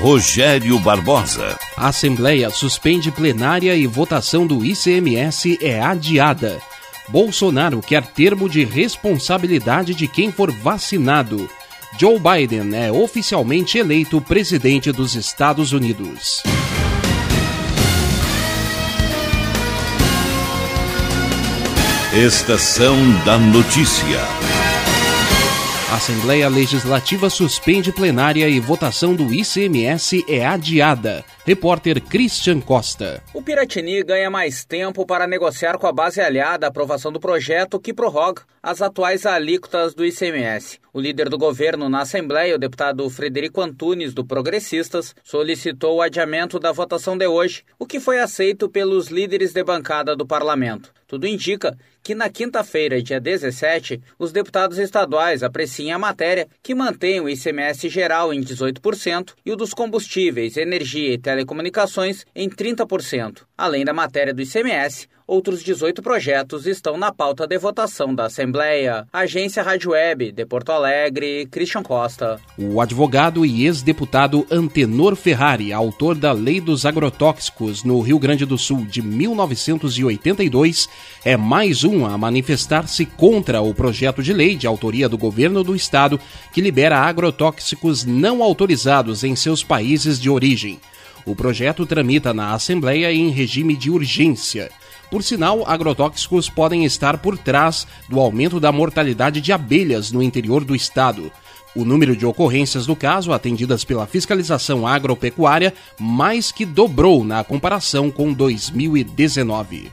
Rogério Barbosa. A Assembleia suspende plenária e votação do ICMS é adiada. Bolsonaro quer termo de responsabilidade de quem for vacinado. Joe Biden é oficialmente eleito presidente dos Estados Unidos. Estação da Notícia. A Assembleia Legislativa suspende plenária e votação do ICMS é adiada. Repórter Christian Costa. O Piratini ganha mais tempo para negociar com a base aliada a aprovação do projeto que prorroga as atuais alíquotas do ICMS. O líder do governo na Assembleia, o deputado Frederico Antunes, do Progressistas, solicitou o adiamento da votação de hoje, o que foi aceito pelos líderes de bancada do parlamento. Tudo indica que na quinta-feira, dia 17, os deputados estaduais apreciem a matéria que mantém o ICMS geral em 18% e o dos combustíveis, energia e telecomunicações em 30%. Além da matéria do ICMS, outros 18 projetos estão na pauta de votação da Assembleia. Agência Rádio Web de Porto Alegre, Christian Costa. O advogado e ex-deputado Antenor Ferrari, autor da Lei dos Agrotóxicos no Rio Grande do Sul de 1982, é mais um a manifestar-se contra o projeto de lei de autoria do governo do estado que libera agrotóxicos não autorizados em seus países de origem. O projeto tramita na Assembleia em regime de urgência. Por sinal, agrotóxicos podem estar por trás do aumento da mortalidade de abelhas no interior do estado. O número de ocorrências do caso atendidas pela fiscalização agropecuária mais que dobrou na comparação com 2019.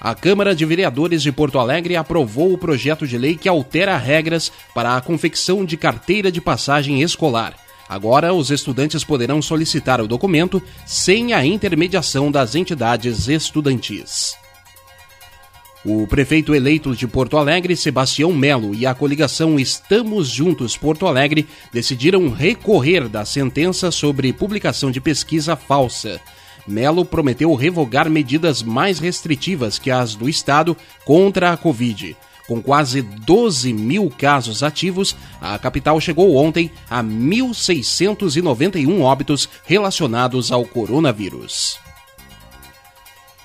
A Câmara de Vereadores de Porto Alegre aprovou o projeto de lei que altera regras para a confecção de carteira de passagem escolar. Agora, os estudantes poderão solicitar o documento sem a intermediação das entidades estudantis. O prefeito eleito de Porto Alegre, Sebastião Melo, e a coligação Estamos Juntos Porto Alegre decidiram recorrer da sentença sobre publicação de pesquisa falsa. Melo prometeu revogar medidas mais restritivas que as do Estado contra a Covid. Com quase 12 mil casos ativos, a capital chegou ontem a 1.691 óbitos relacionados ao coronavírus.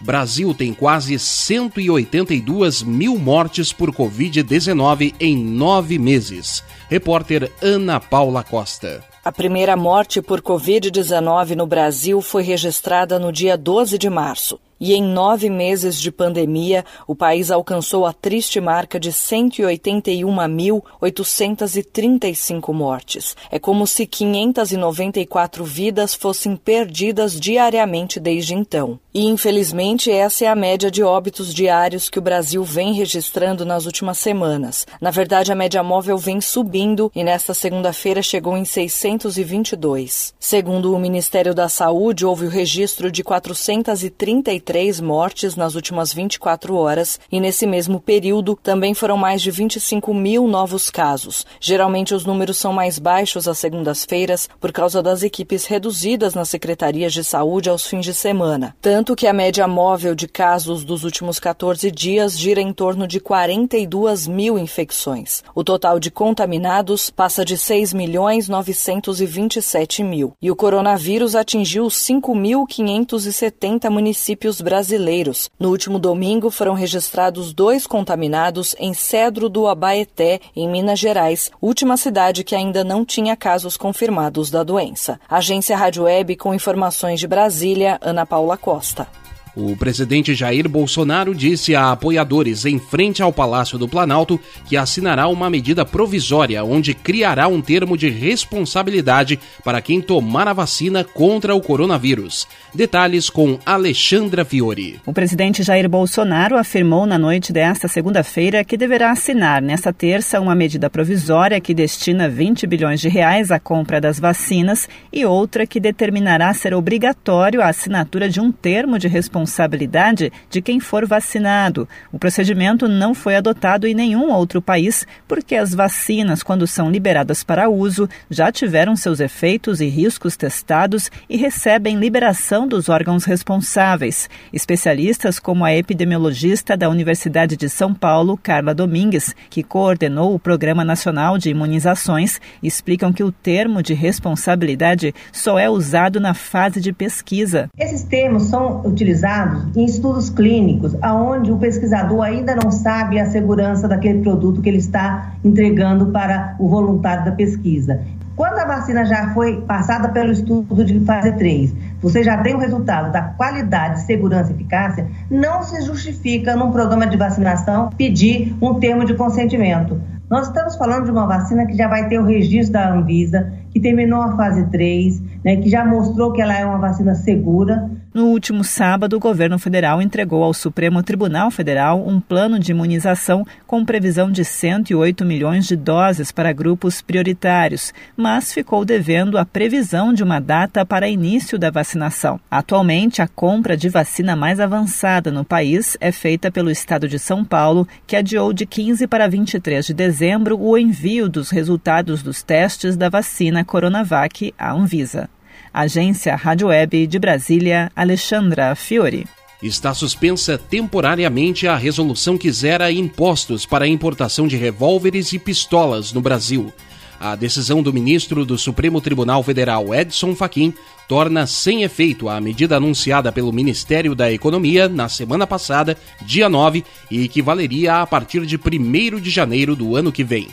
Brasil tem quase 182 mil mortes por Covid-19 em nove meses. Repórter Ana Paula Costa. A primeira morte por Covid-19 no Brasil foi registrada no dia 12 de março. E em nove meses de pandemia, o país alcançou a triste marca de 181.835 mortes. É como se 594 vidas fossem perdidas diariamente desde então. E, infelizmente, essa é a média de óbitos diários que o Brasil vem registrando nas últimas semanas. Na verdade, a média móvel vem subindo e nesta segunda-feira chegou em 622. Segundo o Ministério da Saúde, houve o registro de 433 três mortes nas últimas 24 horas e, nesse mesmo período, também foram mais de 25 mil novos casos. Geralmente, os números são mais baixos às segundas-feiras por causa das equipes reduzidas nas secretarias de saúde aos fins de semana. Tanto que a média móvel de casos dos últimos 14 dias gira em torno de 42 mil infecções. O total de contaminados passa de 6 milhões 927 mil. E o coronavírus atingiu 5.570 municípios brasileiros. No último domingo foram registrados dois contaminados em Cedro do Abaeté, em Minas Gerais, última cidade que ainda não tinha casos confirmados da doença. Agência Rádio Web com informações de Brasília, Ana Paula Costa. O presidente Jair Bolsonaro disse a apoiadores em frente ao Palácio do Planalto que assinará uma medida provisória onde criará um termo de responsabilidade para quem tomar a vacina contra o coronavírus. Detalhes com Alexandra Fiore. O presidente Jair Bolsonaro afirmou na noite desta segunda-feira que deverá assinar nesta terça uma medida provisória que destina 20 bilhões de reais à compra das vacinas e outra que determinará ser obrigatório a assinatura de um termo de responsabilidade responsabilidade de quem for vacinado. O procedimento não foi adotado em nenhum outro país, porque as vacinas, quando são liberadas para uso, já tiveram seus efeitos e riscos testados e recebem liberação dos órgãos responsáveis. Especialistas como a epidemiologista da Universidade de São Paulo, Carla Domingues, que coordenou o Programa Nacional de Imunizações, explicam que o termo de responsabilidade só é usado na fase de pesquisa. Esses termos são utilizados em estudos clínicos, onde o pesquisador ainda não sabe a segurança daquele produto que ele está entregando para o voluntário da pesquisa. Quando a vacina já foi passada pelo estudo de fase 3, você já tem o resultado da qualidade, segurança e eficácia, não se justifica num programa de vacinação pedir um termo de consentimento. Nós estamos falando de uma vacina que já vai ter o registro da Anvisa, que terminou a fase 3, né, que já mostrou que ela é uma vacina segura. No último sábado, o governo federal entregou ao Supremo Tribunal Federal um plano de imunização com previsão de 108 milhões de doses para grupos prioritários, mas ficou devendo a previsão de uma data para início da vacinação. Atualmente, a compra de vacina mais avançada no país é feita pelo estado de São Paulo, que adiou de 15 para 23 de dezembro o envio dos resultados dos testes da vacina Coronavac à Anvisa. Agência Rádio Web de Brasília, Alexandra Fiore. Está suspensa temporariamente a resolução que zera impostos para a importação de revólveres e pistolas no Brasil. A decisão do ministro do Supremo Tribunal Federal, Edson Fachin, torna sem efeito a medida anunciada pelo Ministério da Economia na semana passada, dia 9, e que valeria a partir de 1 de janeiro do ano que vem.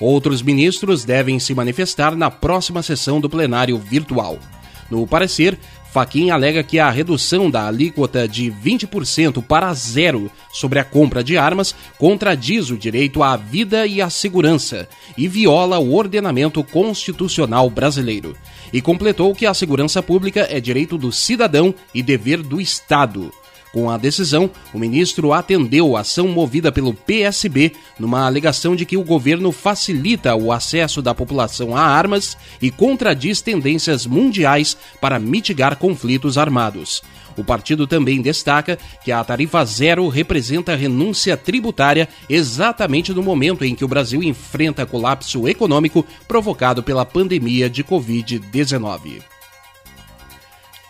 Outros ministros devem se manifestar na próxima sessão do plenário virtual. No parecer, Faquin alega que a redução da alíquota de 20% para zero sobre a compra de armas contradiz o direito à vida e à segurança e viola o ordenamento constitucional brasileiro. E completou que a segurança pública é direito do cidadão e dever do Estado. Com a decisão, o ministro atendeu a ação movida pelo PSB numa alegação de que o governo facilita o acesso da população a armas e contradiz tendências mundiais para mitigar conflitos armados. O partido também destaca que a tarifa zero representa renúncia tributária exatamente no momento em que o Brasil enfrenta colapso econômico provocado pela pandemia de Covid-19.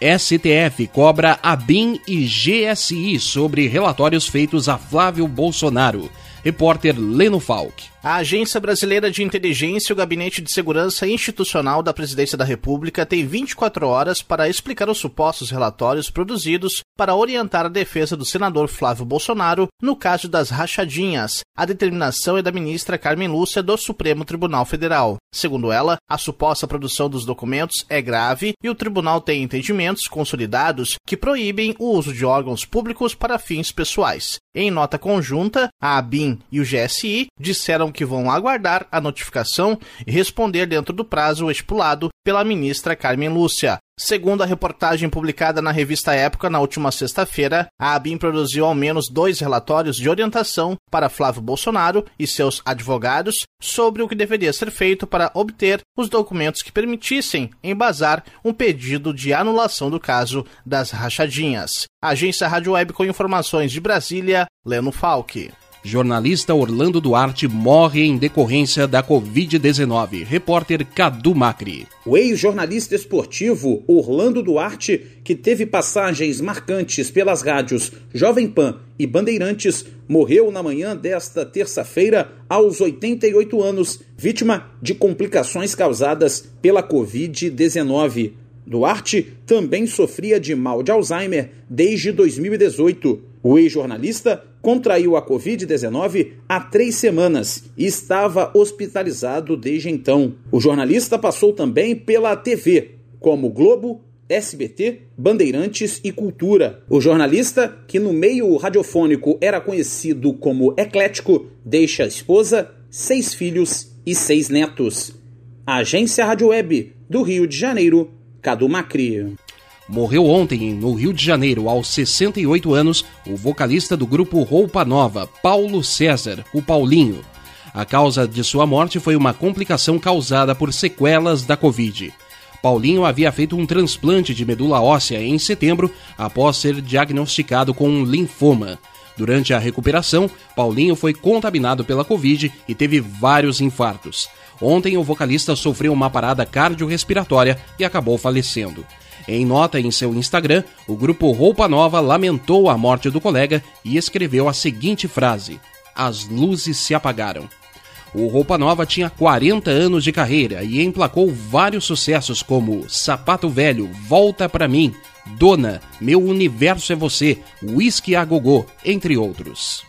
STF cobra ABIN e GSI sobre relatórios feitos a Flávio Bolsonaro. Repórter Leno Falck. A Agência Brasileira de Inteligência e o Gabinete de Segurança Institucional da Presidência da República tem 24 horas para explicar os supostos relatórios produzidos para orientar a defesa do senador Flávio Bolsonaro no caso das rachadinhas. A determinação é da ministra Carmen Lúcia do Supremo Tribunal Federal. Segundo ela, a suposta produção dos documentos é grave e o tribunal tem entendimentos consolidados que proíbem o uso de órgãos públicos para fins pessoais. Em nota conjunta, a ABIN e o GSI disseram que vão aguardar a notificação e responder dentro do prazo estipulado pela ministra Carmen Lúcia. Segundo a reportagem publicada na revista Época na última sexta-feira, a ABIN produziu ao menos dois relatórios de orientação para Flávio Bolsonaro e seus advogados sobre o que deveria ser feito para obter os documentos que permitissem embasar um pedido de anulação do caso das rachadinhas. Agência Rádio Web com informações de Brasília, Leno Falck. Jornalista Orlando Duarte morre em decorrência da Covid-19. Repórter Cadu Macri. O ex-jornalista esportivo Orlando Duarte, que teve passagens marcantes pelas rádios Jovem Pan e Bandeirantes, morreu na manhã desta terça-feira aos 88 anos, vítima de complicações causadas pela Covid-19. Duarte também sofria de mal de Alzheimer desde 2018. O ex-jornalista contraiu a Covid-19 há três semanas e estava hospitalizado desde então. O jornalista passou também pela TV, como Globo, SBT, Bandeirantes e Cultura. O jornalista, que no meio radiofônico era conhecido como eclético, deixa a esposa, seis filhos e seis netos. Agência Rádio Web do Rio de Janeiro, Cadu Macri. Morreu ontem, no Rio de Janeiro, aos 68 anos, o vocalista do grupo Roupa Nova, Paulo César, o Paulinho. A causa de sua morte foi uma complicação causada por sequelas da Covid. Paulinho havia feito um transplante de medula óssea em setembro após ser diagnosticado com um linfoma. Durante a recuperação, Paulinho foi contaminado pela Covid e teve vários infartos. Ontem, o vocalista sofreu uma parada cardiorrespiratória e acabou falecendo. Em nota em seu Instagram, o grupo Roupa Nova lamentou a morte do colega e escreveu a seguinte frase: As luzes se apagaram. O Roupa Nova tinha 40 anos de carreira e emplacou vários sucessos como Sapato Velho, Volta Pra Mim, Dona, Meu Universo é Você, Whisky a Gogô, entre outros.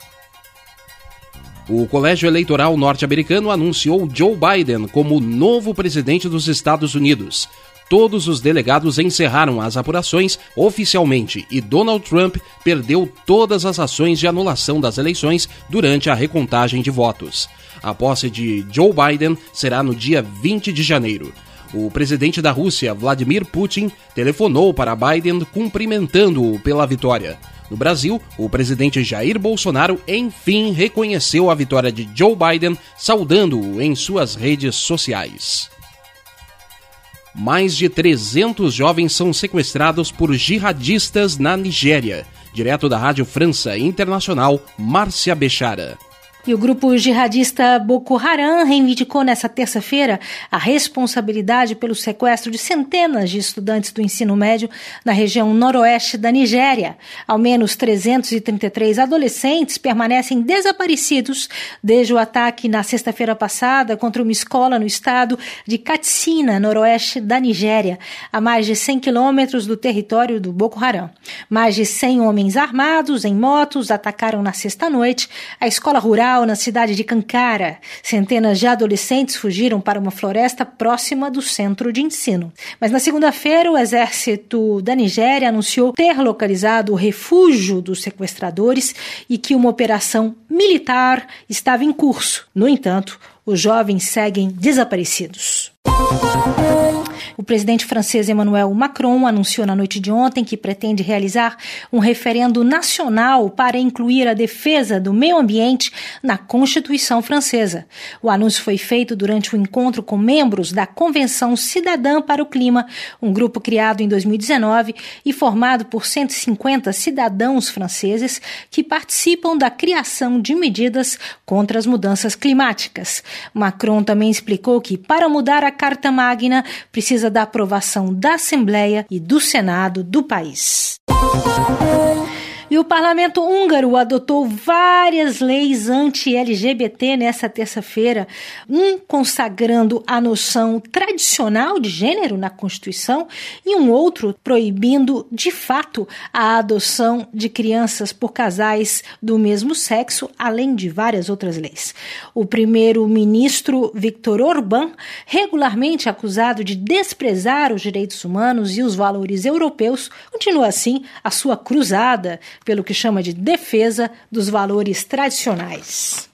O Colégio Eleitoral norte-americano anunciou Joe Biden como novo presidente dos Estados Unidos. Todos os delegados encerraram as apurações oficialmente e Donald Trump perdeu todas as ações de anulação das eleições durante a recontagem de votos. A posse de Joe Biden será no dia 20 de janeiro. O presidente da Rússia, Vladimir Putin, telefonou para Biden cumprimentando-o pela vitória. No Brasil, o presidente Jair Bolsonaro enfim reconheceu a vitória de Joe Biden, saudando-o em suas redes sociais. Mais de 300 jovens são sequestrados por jihadistas na Nigéria. Direto da Rádio França Internacional, Márcia Bechara. E o grupo jihadista Boko Haram reivindicou nesta terça-feira a responsabilidade pelo sequestro de centenas de estudantes do ensino médio na região noroeste da Nigéria. Ao menos 333 adolescentes permanecem desaparecidos desde o ataque na sexta-feira passada contra uma escola no estado de Katsina, noroeste da Nigéria, a mais de 100 quilômetros do território do Boko Haram. Mais de 100 homens armados em motos atacaram na sexta-noite a escola rural na cidade de Cancara. Centenas de adolescentes fugiram para uma floresta próxima do centro de ensino. Mas na segunda-feira, o exército da Nigéria anunciou ter localizado o refúgio dos sequestradores e que uma operação militar estava em curso. No entanto, os jovens seguem desaparecidos. O presidente francês Emmanuel Macron anunciou na noite de ontem que pretende realizar um referendo nacional para incluir a defesa do meio ambiente na Constituição francesa. O anúncio foi feito durante o um encontro com membros da Convenção Cidadã para o Clima, um grupo criado em 2019 e formado por 150 cidadãos franceses que participam da criação de medidas contra as mudanças climáticas. Macron também explicou que, para mudar a Carta Magna, precisa da aprovação da Assembleia e do Senado do país. E o parlamento húngaro adotou várias leis anti-LGBT nessa terça-feira, um consagrando a noção tradicional de gênero na Constituição e um outro proibindo, de fato, a adoção de crianças por casais do mesmo sexo, além de várias outras leis. O primeiro-ministro Viktor Orbán, regularmente acusado de desprezar os direitos humanos e os valores europeus, continua assim a sua cruzada pelo que chama de defesa dos valores tradicionais.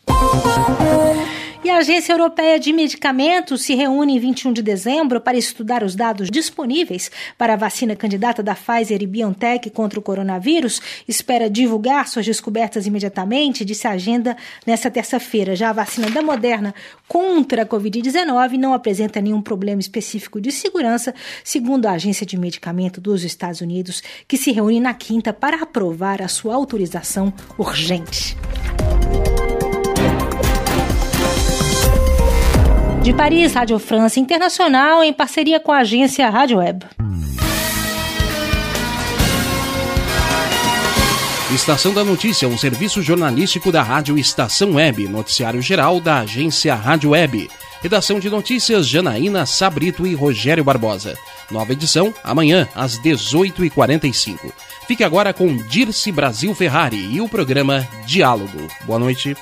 E a Agência Europeia de Medicamentos se reúne em 21 de dezembro para estudar os dados disponíveis para a vacina candidata da Pfizer e BioNTech contra o coronavírus. Espera divulgar suas descobertas imediatamente, disse a agenda nesta terça-feira. Já a vacina da Moderna contra a Covid-19 não apresenta nenhum problema específico de segurança, segundo a Agência de Medicamento dos Estados Unidos, que se reúne na quinta para aprovar a sua autorização urgente. De Paris, Rádio França Internacional, em parceria com a agência Rádio Web. Estação da Notícia, um serviço jornalístico da Rádio Estação Web, noticiário geral da agência Rádio Web. Redação de notícias Janaína Sabrito e Rogério Barbosa. Nova edição amanhã às 18h45. Fique agora com Dirce Brasil Ferrari e o programa Diálogo. Boa noite.